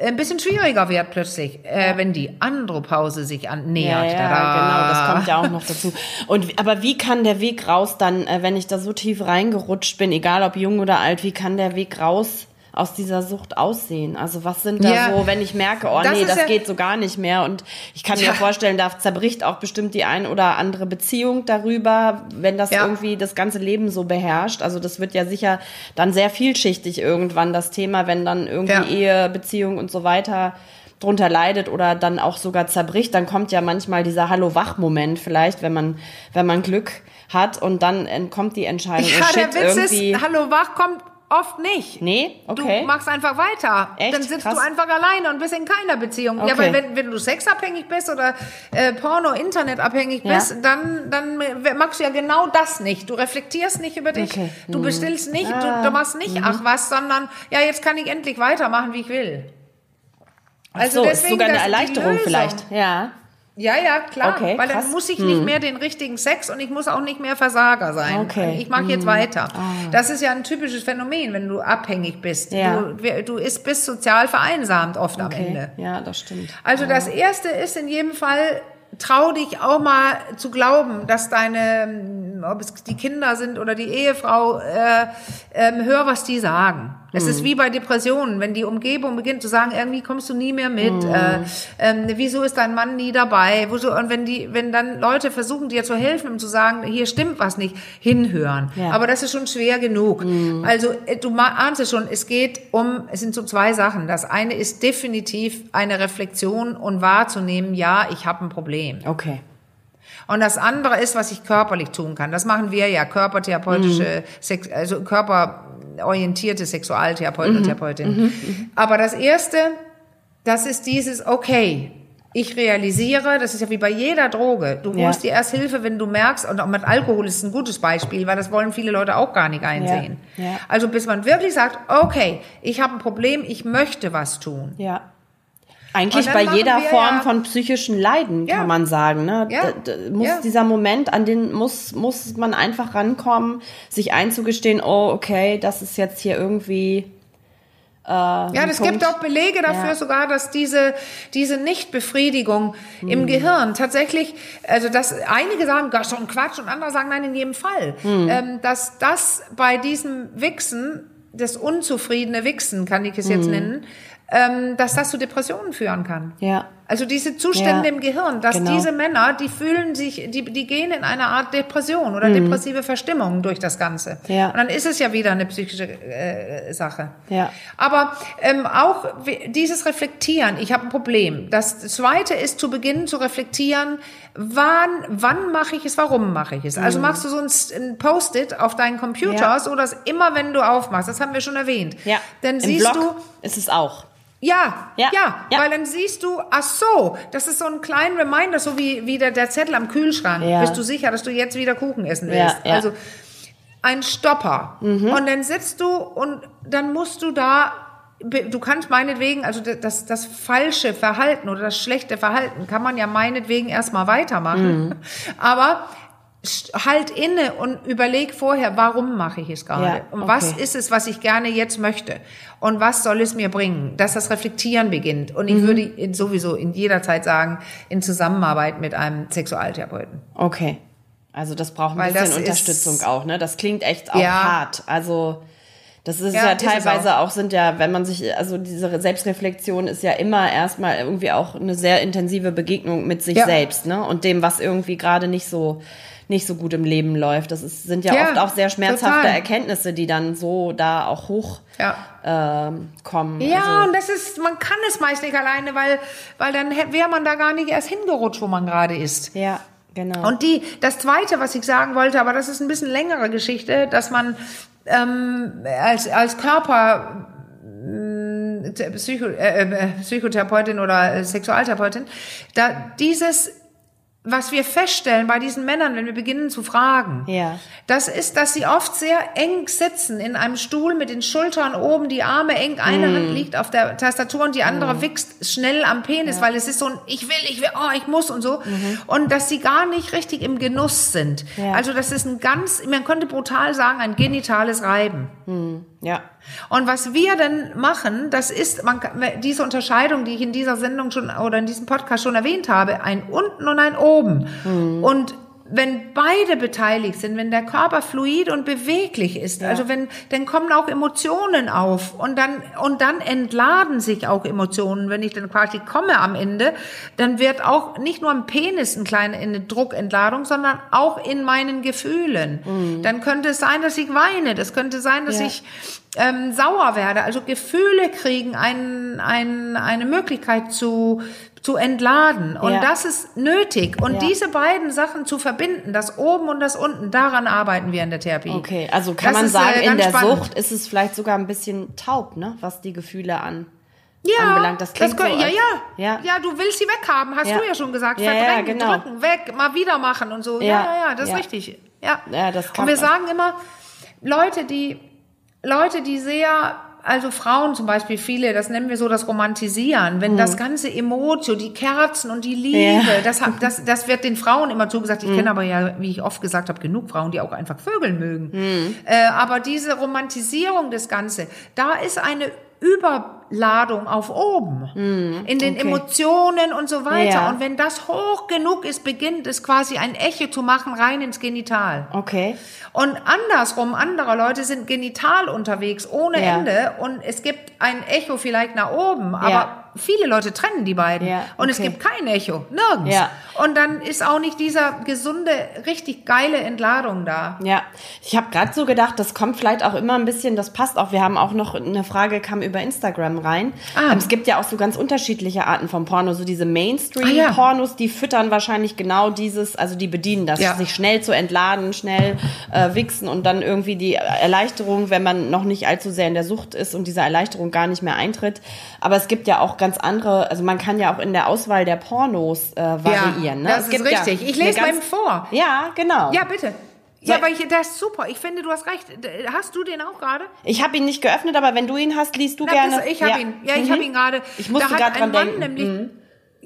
ein bisschen schwieriger wird plötzlich, äh, wenn die Andropause sich annähert. Ja, ja, genau, das kommt ja auch noch dazu. Und aber wie kann der Weg raus dann, äh, wenn ich da so tief reingerutscht bin, egal ob jung oder alt, wie kann der Weg raus aus dieser Sucht aussehen? Also was sind da Ja, so, wenn ich merke, oh das nee, das ja- geht so gar nicht mehr und ich kann Ja. mir vorstellen, da zerbricht auch bestimmt die ein oder andere Beziehung darüber, wenn das irgendwie das ganze Leben so beherrscht. Also das wird ja sicher dann sehr vielschichtig irgendwann das Thema, wenn dann irgendwie. Ehe, Beziehung und so weiter drunter leidet oder dann auch sogar zerbricht, dann kommt ja manchmal dieser Hallo-Wach-Moment vielleicht, wenn man, wenn man Glück hat und dann entkommt die Entscheidung. Ja, der Witz irgendwie. ist, Hallo Wach kommt oft nicht. Nee, okay. Du machst einfach weiter. Echt? Dann sitzt Krass. du einfach alleine und bist in keiner Beziehung. Ja, Okay. weil wenn, wenn du sexabhängig bist oder äh, Porno, Internet abhängig Ja. bist, dann, dann magst du ja genau das nicht. Du reflektierst nicht über dich. Okay. Du bestillst nicht, Ah. du, du machst nicht ach was, sondern ja, jetzt kann ich endlich weitermachen, wie ich will. also so, ist sogar eine Erleichterung vielleicht. Ja. Ja, ja, klar. Okay, weil krass. dann muss ich nicht mehr den richtigen Sex und ich muss auch nicht mehr Versager sein. Okay. Ich mache jetzt weiter. Das ist ja ein typisches Phänomen, wenn du abhängig bist. Ja. Du, du ist, bist sozial vereinsamt oft am Okay. Ende. Ja, das stimmt. Also das erste ist in jedem Fall, trau dich auch mal zu glauben, dass deine ob es die Kinder sind oder die Ehefrau, äh, ähm, hör, was die sagen. Es ist wie bei Depressionen, wenn die Umgebung beginnt zu sagen, irgendwie kommst du nie mehr mit, äh, ähm, wieso ist dein Mann nie dabei? Wieso, und wenn die, wenn dann Leute versuchen, dir zu helfen, um zu sagen, hier stimmt was nicht, hinhören. Ja. Aber das ist schon schwer genug. Also äh, du ahnst es schon, es geht um, es sind so zwei Sachen. Das eine ist definitiv eine Reflexion und wahrzunehmen, ja, ich habe ein Problem. Okay. Und das andere ist, was ich körperlich tun kann. Das machen wir ja, körpertherapeutische, Sex, also körperorientierte Sexualtherapeuten und Therapeutinnen. Aber das erste, das ist dieses, okay, ich realisiere, das ist ja wie bei jeder Droge. Du Ja. holst dir erst Hilfe, wenn du merkst, und auch mit Alkohol ist ein gutes Beispiel, weil das wollen viele Leute auch gar nicht einsehen. Ja, ja. Also bis man wirklich sagt, okay, ich habe ein Problem, ich möchte was tun. Ja. Eigentlich bei jeder Form ja- von psychischen Leiden, Ja. kann man sagen. Ne? Ja. Muss dieser Moment, an den muss, muss man einfach rankommen, sich einzugestehen, oh, okay, das ist jetzt hier irgendwie. Äh, Ja, es gibt auch Belege dafür Ja. sogar, dass diese, diese Nichtbefriedigung Hm. im Gehirn tatsächlich, also dass einige sagen, ist schon Quatsch und andere sagen, nein, in jedem Fall, Hm. ähm, dass das bei diesem Wichsen, das unzufriedene Wichsen, kann ich es jetzt Hm. nennen, ähm, dass das zu Depressionen führen kann. Ja. Also diese Zustände Ja, im Gehirn, dass genau. diese Männer, die fühlen sich, die, die gehen in eine Art Depression oder depressive Verstimmung durch das Ganze. Mhm. Ja. Und dann ist es ja wieder eine psychische äh, Sache. Ja. Aber ähm, auch dieses Reflektieren, ich habe ein Problem. Das Zweite ist zu beginnen zu reflektieren, wann, wann mache ich es, warum mache ich es. Also machst du so ein, ein Post-it auf deinen Computer, Mhm. Ja. so dass immer wenn du aufmachst, das haben wir schon erwähnt, Ja. dann Im siehst Blog du, ist es auch. Ja, Ja, ja, ja. weil dann siehst du, ach so, das ist so ein kleiner Reminder, so wie, wie der, der Zettel am Kühlschrank. Ja. Bist du sicher, dass du jetzt wieder Kuchen essen Ja, willst? ja. Also ein Stopper. Und dann sitzt du und dann musst du da, du kannst meinetwegen, also das, das falsche Verhalten oder das schlechte Verhalten kann man ja meinetwegen erstmal weitermachen. Aber st- halt inne und überleg vorher, warum mache ich es gerade? Ja, Und was okay. ist es, was ich gerne jetzt möchte? Und was soll es mir bringen? Dass das Reflektieren beginnt. Und ich Mhm. würde sowieso in jeder Zeit sagen, in Zusammenarbeit mit einem Sexualtherapeuten. Okay. Also das braucht ein Weil bisschen Unterstützung ist- auch, ne? Das klingt echt auch Ja. hart. Also das ist Ja, ja, teilweise auch. sind ja, wenn man sich, also diese Selbstreflexion ist ja immer erstmal irgendwie auch eine sehr intensive Begegnung mit sich Ja. selbst, ne? Und dem, was irgendwie gerade nicht so nicht so gut im Leben läuft. Das ist, sind ja, Ja, oft auch sehr schmerzhafte total. Erkenntnisse, die dann so da auch hochkommen. Ja. Ähm, kommen. Ja, also, und das ist, man kann es meist nicht alleine, weil, weil dann wäre man da gar nicht erst hingerutscht, wo man gerade ist. ja, genau. Und die, das zweite, was ich sagen wollte, aber das ist ein bisschen längere Geschichte, dass man ähm, als, als Körper mh, Psycho, äh, äh, Psychotherapeutin oder äh, Sexualtherapeutin, da dieses was wir feststellen bei diesen Männern, wenn wir beginnen zu fragen, Ja. das ist, dass sie oft sehr eng sitzen in einem Stuhl mit den Schultern oben, die Arme eng, eine Mhm. Hand liegt auf der Tastatur und die andere wächst schnell am Penis, weil es ist so ein Ich will, ich will, oh, ich muss und so. Und dass sie gar nicht richtig im Genuss sind. Mhm. Ja. Also das ist ein ganz, man könnte brutal sagen, ein genitales Reiben. Ja. Und was wir dann machen, das ist, man, diese Unterscheidung, die ich in dieser Sendung schon oder in diesem Podcast schon erwähnt habe, ein unten und ein oben. Und wenn beide beteiligt sind, wenn der Körper fluid und beweglich ist, also wenn, dann kommen auch Emotionen auf und dann, und dann entladen sich auch Emotionen. Wenn ich dann quasi komme am Ende, dann wird auch nicht nur im Penis ein kleine eine Druckentladung, sondern auch in meinen Gefühlen. Dann könnte es sein, dass ich weine. Das könnte sein, dass Ja. ich ähm, sauer werde. Also Gefühle kriegen ein, ein, eine Möglichkeit zu, zu entladen. Und Ja. das ist nötig. Und Ja. diese beiden Sachen zu verbinden, das oben und das unten, daran arbeiten wir in der Therapie. Okay, also kann Das man sagen, in der spannend. Sucht ist es vielleicht sogar ein bisschen taub, ne, was die Gefühle an. ja, anbelangt. Das klingt können, so, ja, ja, ja. ja. du willst sie weghaben, hast Ja. du ja schon gesagt. Verdrängen, genau. drücken, weg, mal wieder machen und so. Ja, Ja, ja, ja, das ist richtig. Ja, Ja, das kann Und wir man. sagen immer, Leute, die, Leute, die sehr, also Frauen zum Beispiel, viele, das nennen wir so das Romantisieren, wenn das ganze Emotio, die Kerzen und die Liebe, Mhm. Ja. Mhm. das, das, das wird den Frauen immer zugesagt. Ich kenne aber ja, wie ich oft gesagt habe, genug Frauen, die auch einfach Vögeln mögen. Mhm. Äh, aber diese Romantisierung des Ganzen, da ist eine über, Vorladung auf oben. in den okay. Emotionen und so weiter. Ja. Und wenn das hoch genug ist, beginnt es quasi ein Echo zu machen rein ins Genital. Okay. Und andersrum, andere Leute sind genital unterwegs ohne Ja. Ende und es gibt ein Echo vielleicht nach oben, aber Ja. Viele Leute trennen die beiden Ja, und es okay. gibt kein Echo, nirgends. Ja. Und dann ist auch nicht dieser gesunde, richtig geile Entladung da. Ja, ich habe gerade so gedacht, das kommt vielleicht auch immer ein bisschen, das passt auch. Wir haben auch noch eine Frage, kam über Instagram rein. Ah. Es gibt ja auch so ganz unterschiedliche Arten von Porno. So diese Ah, ja. Mainstream-Pornos, die füttern wahrscheinlich genau dieses, also die bedienen das, Ja. sich schnell zu entladen, schnell äh, wichsen und dann irgendwie die Erleichterung, wenn man noch nicht allzu sehr in der Sucht ist und diese Erleichterung gar nicht mehr eintritt. Aber es gibt ja auch ganz andere, also man kann ja auch in der Auswahl der Pornos äh, variieren. ne? das es ist gibt ja richtig. ich lese ganz- eben vor. Ja, genau. Ja, bitte. Ja, aber ich, das ist super. Ich finde, du hast recht. Hast du den auch gerade? Ich habe ihn nicht geöffnet, aber wenn du ihn hast, liest du Na, gerne. das, ich habe ihn. Ja, ich Mhm. habe ihn gerade. Ich musste gerade dran Mann denken. Mhm.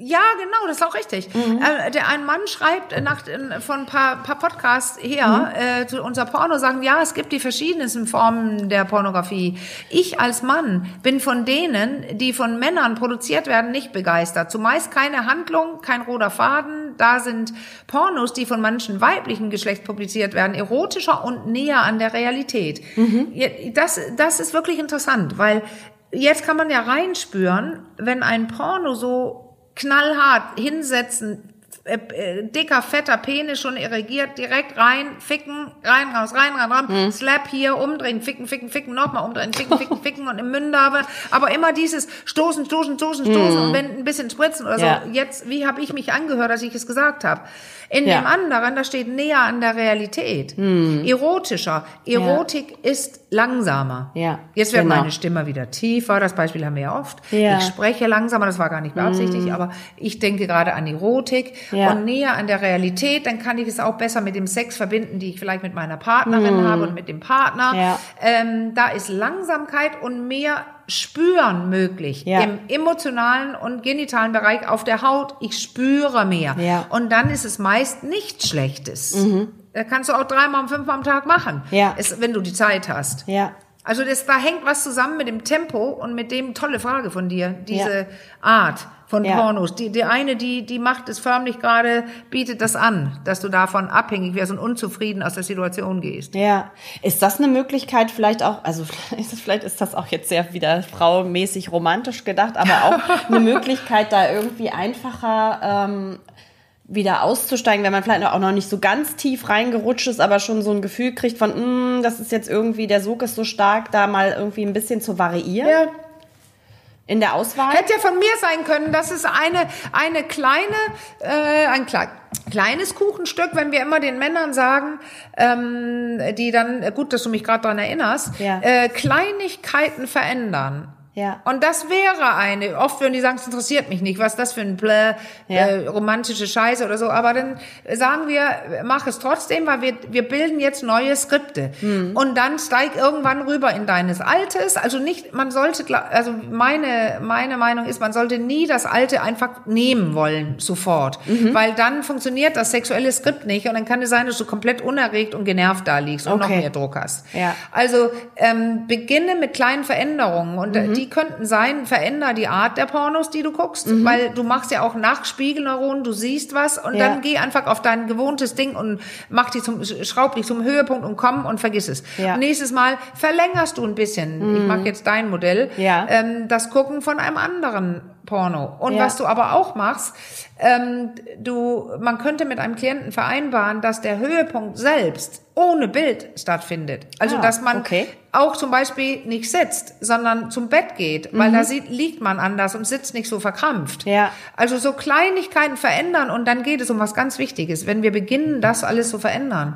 Ja, genau, das ist auch richtig. Äh, der ein Mann schreibt äh, nach, äh, von ein paar, paar Podcasts her Mhm. äh, zu unser Porno, sagen, ja, es gibt die verschiedensten Formen der Pornografie. Ich als Mann bin von denen, die von Männern produziert werden, nicht begeistert. Zumeist keine Handlung, kein roter Faden. Da sind Pornos, die von manchen weiblichen Geschlechts publiziert werden, erotischer und näher an der Realität. Ja, Das, das ist wirklich interessant, weil jetzt kann man ja reinspüren, wenn ein Porno so knallhart hinsetzen, äh, dicker, fetter Penis schon irrigiert, direkt rein, ficken, rein, raus, rein, rein, rein, slap hier, umdrehen, ficken, ficken, ficken, nochmal umdrehen, ficken, ficken, ficken und im Mündhabe, aber immer dieses stoßen, stoßen, stoßen, stoßen und wenn ein bisschen spritzen oder so. Ja. Jetzt, wie habe ich mich angehört, als ich es gesagt habe? In Ja. dem anderen, da steht näher an der Realität. Erotischer. Erotik ist langsamer. Ja, Jetzt wird genau. meine Stimme wieder tiefer. Das Beispiel haben wir ja oft. Ja. Ich spreche langsamer, das war gar nicht beabsichtigt, aber ich denke gerade an Erotik Ja. und näher an der Realität. Dann kann ich es auch besser mit dem Sex verbinden, die ich vielleicht mit meiner Partnerin habe und mit dem Partner. Ja. Ähm, da ist Langsamkeit und mehr Spüren möglich Ja. im emotionalen und genitalen Bereich auf der Haut. Ich spüre mehr. Ja. Mhm. Und dann ist es meist nichts Schlechtes. Da kannst du auch dreimal und fünfmal am Tag machen, Ja. es, wenn du die Zeit hast. Ja. Also das, da hängt was zusammen mit dem Tempo und mit dem, tolle Frage von dir, diese. Art von Ja. Pornos. Die, die eine, die, die macht es förmlich gerade, bietet das an, dass du davon abhängig wirst und unzufrieden aus der Situation gehst. Ja, ist das eine Möglichkeit vielleicht auch, also ist es- vielleicht ist das auch jetzt sehr wieder fraumäßig romantisch gedacht, aber auch eine Möglichkeit, da irgendwie einfacher ähm, wieder auszusteigen, wenn man vielleicht auch noch nicht so ganz tief reingerutscht ist, aber schon so ein Gefühl kriegt von, mm, das ist jetzt irgendwie, der Sog ist so stark, da mal irgendwie ein bisschen zu variieren Ja. In der Auswahl. Hätte ja von mir sein können, das ist eine, eine kleine, äh, ein kle kleines Kuchenstück, wenn wir immer den Männern sagen, ähm, die dann, gut, dass du mich gerade dran erinnerst, Ja. äh, Kleinigkeiten verändern. Ja. Und das wäre eine, oft würden die sagen, es interessiert mich nicht, was ist das für ein Blä, Ja. äh, romantische Scheiße oder so, aber dann sagen wir, mach es trotzdem, weil wir, wir bilden jetzt neue Skripte. Hm. Und dann steig irgendwann rüber in deines Altes, also nicht, man sollte, also meine, meine Meinung ist, man sollte nie das Alte einfach nehmen wollen, sofort, Mhm. weil dann funktioniert das sexuelle Skript nicht und dann kann es sein, dass du komplett unerregt und genervt da liegst und noch Okay. mehr Druck hast. Ja. Also ähm, beginne mit kleinen Veränderungen und Mhm. äh, die könnten sein, veränder die Art der Pornos, die du guckst, Mhm. weil du machst ja auch Nachspiegelneuronen, du siehst was und Ja. dann geh einfach auf dein gewohntes Ding und mach dich zum, schraub dich zum Höhepunkt und komm und vergiss es. Ja. Mhm. Und nächstes Mal verlängerst du ein bisschen, ich mache jetzt dein Modell, Ja. ähm, das Gucken von einem anderen Porno. Und Ja. was du aber auch machst, ähm, du, man könnte mit einem Klienten vereinbaren, dass der Höhepunkt selbst ohne Bild stattfindet. Also, Ah, dass man okay. auch zum Beispiel nicht sitzt, sondern zum Bett geht, weil da sieht, liegt man anders und sitzt nicht so verkrampft. Mhm. Ja. Also so Kleinigkeiten verändern und dann geht es um was ganz Wichtiges. Wenn wir beginnen, das alles zu verändern,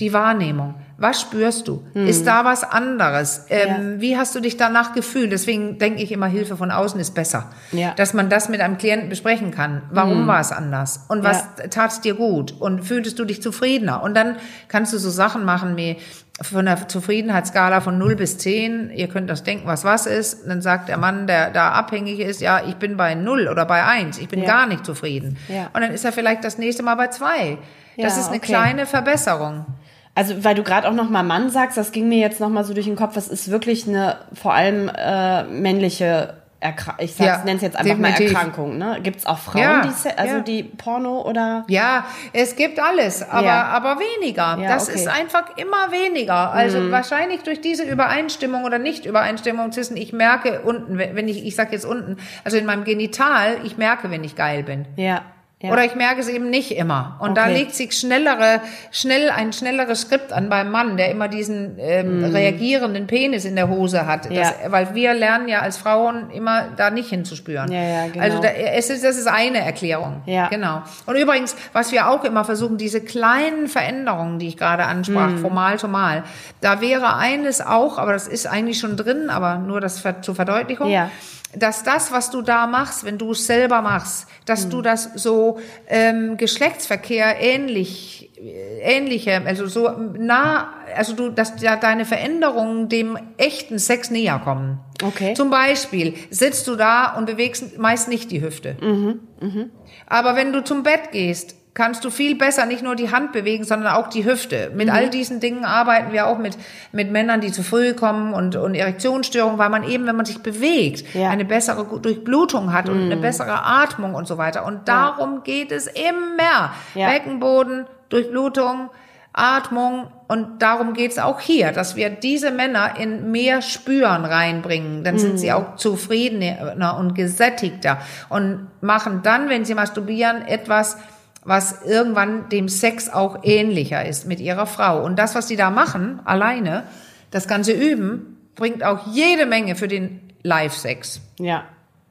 die Wahrnehmung. Was spürst du? Ist da was anderes? Ähm, Wie hast du dich danach gefühlt? Deswegen denke ich immer, Hilfe von außen ist besser. Ja. Dass man das mit einem Klienten besprechen kann. Warum war es anders? Und was tat es dir gut? Und fühltest du dich zufriedener? Und dann kannst du so Sachen machen wie von der Zufriedenheitsskala von 0 bis 10. Ihr könnt das denken, was was ist. Dann sagt der Mann, der da abhängig ist, ja, ich bin bei 0 oder bei 1. Ich bin Ja. gar nicht zufrieden. Ja. Und dann ist er vielleicht das nächste Mal bei 2. Das Ja, ist eine okay. kleine Verbesserung. Also, weil du gerade auch noch mal Mann sagst, das ging mir jetzt noch mal so durch den Kopf. Das ist wirklich eine vor allem äh, männliche Erkra ich Ja, nenne es jetzt einfach definitiv. mal Erkrankung. Ne? Gibt es auch Frauen, Ja, die also ja. die Porno oder? Ja, es gibt alles, aber, aber weniger. Das okay. Mhm. ist einfach immer weniger. Also wahrscheinlich durch diese Übereinstimmung oder Nicht-Übereinstimmung zwischen, ich merke unten, wenn wenn ich, ich sag jetzt unten, also in meinem Genital, ich merke, wenn ich geil bin. Ja. Ja. Oder ich merke es eben nicht immer. Und da Okay. legt sich schnellere, schnell ein schnelleres Skript an beim Mann, der immer diesen ähm, reagierenden Penis in der Hose hat. Ja. Das, weil wir lernen ja als Frauen immer da nicht hinzuspüren. Ja, ja, genau. Also da, es ist, das ist eine Erklärung. Ja. Genau. Und übrigens, was wir auch immer versuchen, diese kleinen Veränderungen, die ich gerade ansprach, Mhm. von Mal zu Mal, da wäre eines auch, aber das ist eigentlich schon drin, aber nur das zur Verdeutlichung Ja. Dass das, was du da machst, wenn du es selber machst, dass Mhm. du das so ähm, Geschlechtsverkehr ähnlich, äh, ähnliche, also so nah, also du, dass ja deine Veränderungen dem echten Sex näher kommen. Okay. Zum Beispiel sitzt du da und bewegst meist nicht die Hüfte. Mhm, Aber wenn du zum Bett gehst, kannst du viel besser nicht nur die Hand bewegen, sondern auch die Hüfte. Mit Mhm. all diesen Dingen arbeiten wir auch mit, mit Männern, die zu früh kommen und, und Erektionsstörungen, weil man eben, wenn man sich bewegt, Ja. Mhm. eine bessere Durchblutung hat und eine bessere Atmung und so weiter. Und darum geht es immer. Ja. Beckenboden, Durchblutung, Atmung und darum geht's auch hier, dass wir diese Männer in mehr Spüren reinbringen. Dann sind sie auch zufriedener und gesättigter und machen dann, wenn sie masturbieren, etwas, was irgendwann dem Sex auch ähnlicher ist mit ihrer Frau. Und das, was sie da machen, alleine, das ganze Üben, bringt auch jede Menge für den Live-Sex. Ja,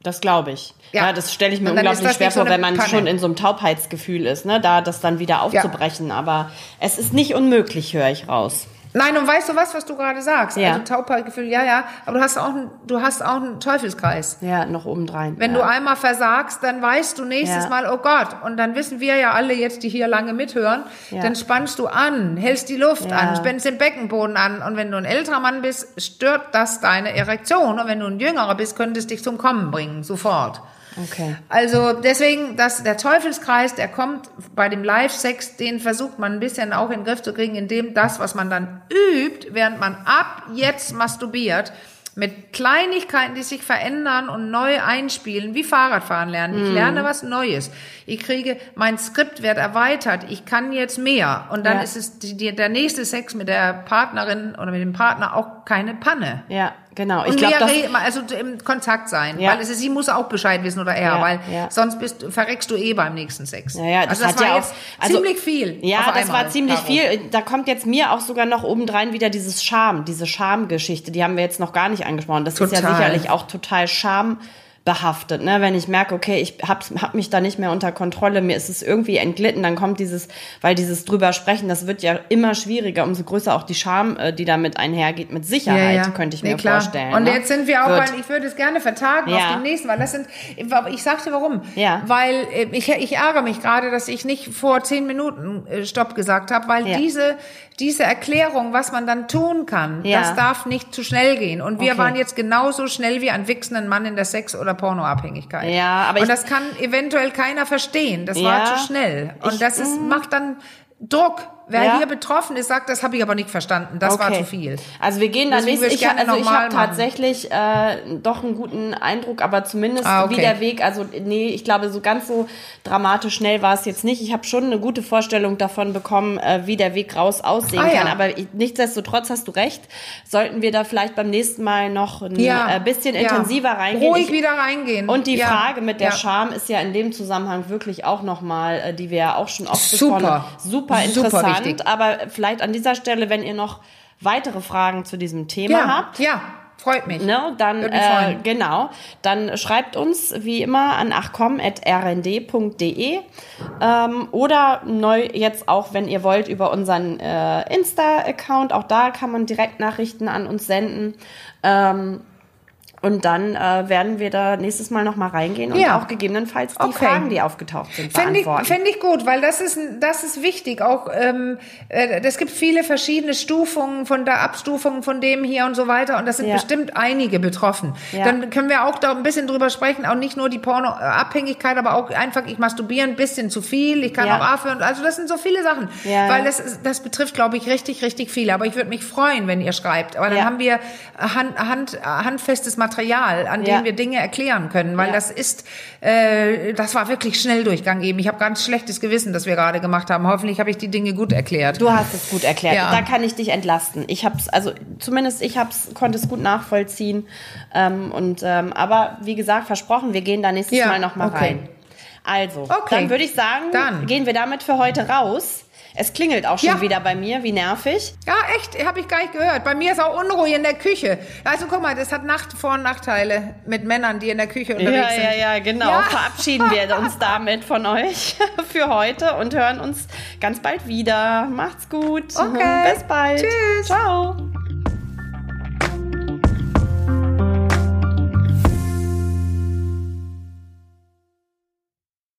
das glaube ich. Ja, Ja. das stelle ich mir unglaublich schwer so vor, wenn man Panne. schon in so einem Taubheitsgefühl ist, ne? da das dann wieder aufzubrechen. Aber es ist nicht unmöglich, höre ich raus. Nein, und weißt du was, was du gerade sagst? Ja. Also Taubheitsgefühl, ja, ja, aber du hast auch, einen- du hast auch einen Teufelskreis. Ja, noch obendrein. Wenn ja. du einmal versagst, dann weißt du nächstes Ja. Mal, oh Gott, und dann wissen wir ja alle jetzt, die hier lange mithören, Ja. dann spannst du an, hältst die Luft an, spannst den Beckenboden an und wenn du ein älterer Mann bist, stört das deine Erektion und wenn du ein jüngerer bist, könnte es dich zum Kommen bringen, sofort. Okay. Also deswegen, dass der Teufelskreis, der kommt bei dem Live-Sex, den versucht man ein bisschen auch in den Griff zu kriegen, indem das, was man dann übt, während man ab jetzt masturbiert, mit Kleinigkeiten, die sich verändern und neu einspielen, wie Fahrradfahren lernen. Ich lerne was Neues. Ich kriege, mein Skript wird erweitert. Ich kann jetzt mehr. Und dann Ja. ist es die, der nächste Sex mit der Partnerin oder mit dem Partner auch keine Panne. Ja, genau. Ich Und glaube, also im Kontakt sein, Ja. weil es sie muss auch Bescheid wissen oder er, Ja, weil ja. sonst bist, verreckst du eh beim nächsten Sex. Ja, ja, das also das hat war ja auch- jetzt also- ziemlich viel. Ja, das einmal, war ziemlich Caro. viel. Da kommt jetzt mir auch sogar noch obendrein wieder dieses Scham, diese Schamgeschichte. Die haben wir jetzt noch gar nicht angesprochen. Das ist ja Total. sicherlich auch total schambehaftet, ne? Wenn ich merke, okay, ich hab, hab mich da nicht mehr unter Kontrolle, mir ist es irgendwie entglitten, dann kommt dieses, weil dieses drüber sprechen, das wird ja immer schwieriger, umso größer auch die Scham, äh, die damit einhergeht, mit Sicherheit, könnte ich mir Nee, klar. vorstellen. Und ne? jetzt sind wir auch, Wird- weil ich würde es gerne vertagen Ja. auf den nächsten, weil das sind, ich sag dir warum. Ja. Weil äh, ich, ich ärgere mich gerade, dass ich nicht vor zehn Minuten äh, Stopp gesagt habe, weil Ja. diese, diese Erklärung, was man dann tun kann, Ja. das darf nicht zu schnell gehen. Und wir Okay. waren jetzt genauso schnell wie ein wichsenden Mann in der Sex- oder Pornoabhängigkeit. Ja, aber Und das kann eventuell keiner verstehen. Das Ja. war zu schnell. Und Ich- das ist, macht dann Druck. Wer Ja. hier betroffen ist, sagt, das habe ich aber nicht verstanden. Das war Okay. zu viel. Also wir gehen dann würde Ich, also ich habe tatsächlich äh, doch einen guten Eindruck, aber zumindest Ah, okay. wie der Weg. Also nee, ich glaube, so ganz so dramatisch schnell war es jetzt nicht. Ich habe schon eine gute Vorstellung davon bekommen, äh, wie der Weg raus aussehen Ah, ja. kann. Aber ich, nichtsdestotrotz hast du recht. Sollten wir da vielleicht beim nächsten Mal noch ein Ja. äh, bisschen Ja. intensiver reingehen. Ruhig Ich- wieder reingehen. und die Ja. Frage mit der Ja. Scham ist ja in dem Zusammenhang wirklich auch nochmal, äh, die wir ja auch schon oft besprochen haben, super Super interessant. wichtig. aber vielleicht an dieser Stelle, wenn ihr noch weitere Fragen zu diesem Thema Ja, habt, ja, freut mich. Ne, dann äh, genau, dann schreibt uns wie immer an achcom@rnd.de ähm, oder neu jetzt auch, wenn ihr wollt, über unseren äh, Insta-Account. Auch da kann man direkt Nachrichten an uns senden. Ähm, Und dann äh, werden wir da nächstes Mal nochmal reingehen und Ja. auch gegebenenfänds die Okay. Fragen, die aufgetaucht sind, Fände ich, beantworten. fänd ich gut, weil das ist, das ist wichtig. Auch ähm, äh, es gibt viele verschiedene Stufungen von der Abstufung von dem hier und so weiter. Und das sind Ja. bestimmt einige betroffen. Ja. Dann können wir auch da ein bisschen drüber sprechen. Auch nicht nur die Pornoabhängigkeit, aber auch einfach, ich masturbiere ein bisschen zu viel. Ich kann auch aufhören. Also das sind so viele Sachen. Ja. Weil das, ist- das betrifft, glaube ich, richtig, richtig viele. Aber ich würde mich freuen, wenn ihr schreibt. Aber dann haben wir hand, hand, handfestes Material, an dem Ja. wir Dinge erklären können. Weil Ja. das ist, äh, das war wirklich Schnelldurchgang eben. Ich habe ganz schlechtes Gewissen, das wir gerade gemacht haben. Hoffentlich habe ich die Dinge gut erklärt. Du hast es gut erklärt. Ja. Da kann ich dich entlasten. Ich hab's, also zumindest ich hab's, konnte es gut nachvollziehen. Ähm, und ähm, aber wie gesagt, versprochen, wir gehen da nächstes Mal noch mal okay. rein. Also, Okay. dann würde ich sagen, Dann. gehen wir damit für heute raus. Es klingelt auch schon Ja. wieder bei mir, wie nervig. Ja, echt, habe ich gar nicht gehört. Bei mir ist auch Unruhe in der Küche. Also guck mal, das hat Nacht Vor- und Nachteile mit Männern, die in der Küche unterwegs sind. ja, genau. Ja. Verabschieden wir uns damit von euch für heute und hören uns ganz bald wieder. Macht's gut. Okay. Bis bald. Tschüss. Ciao.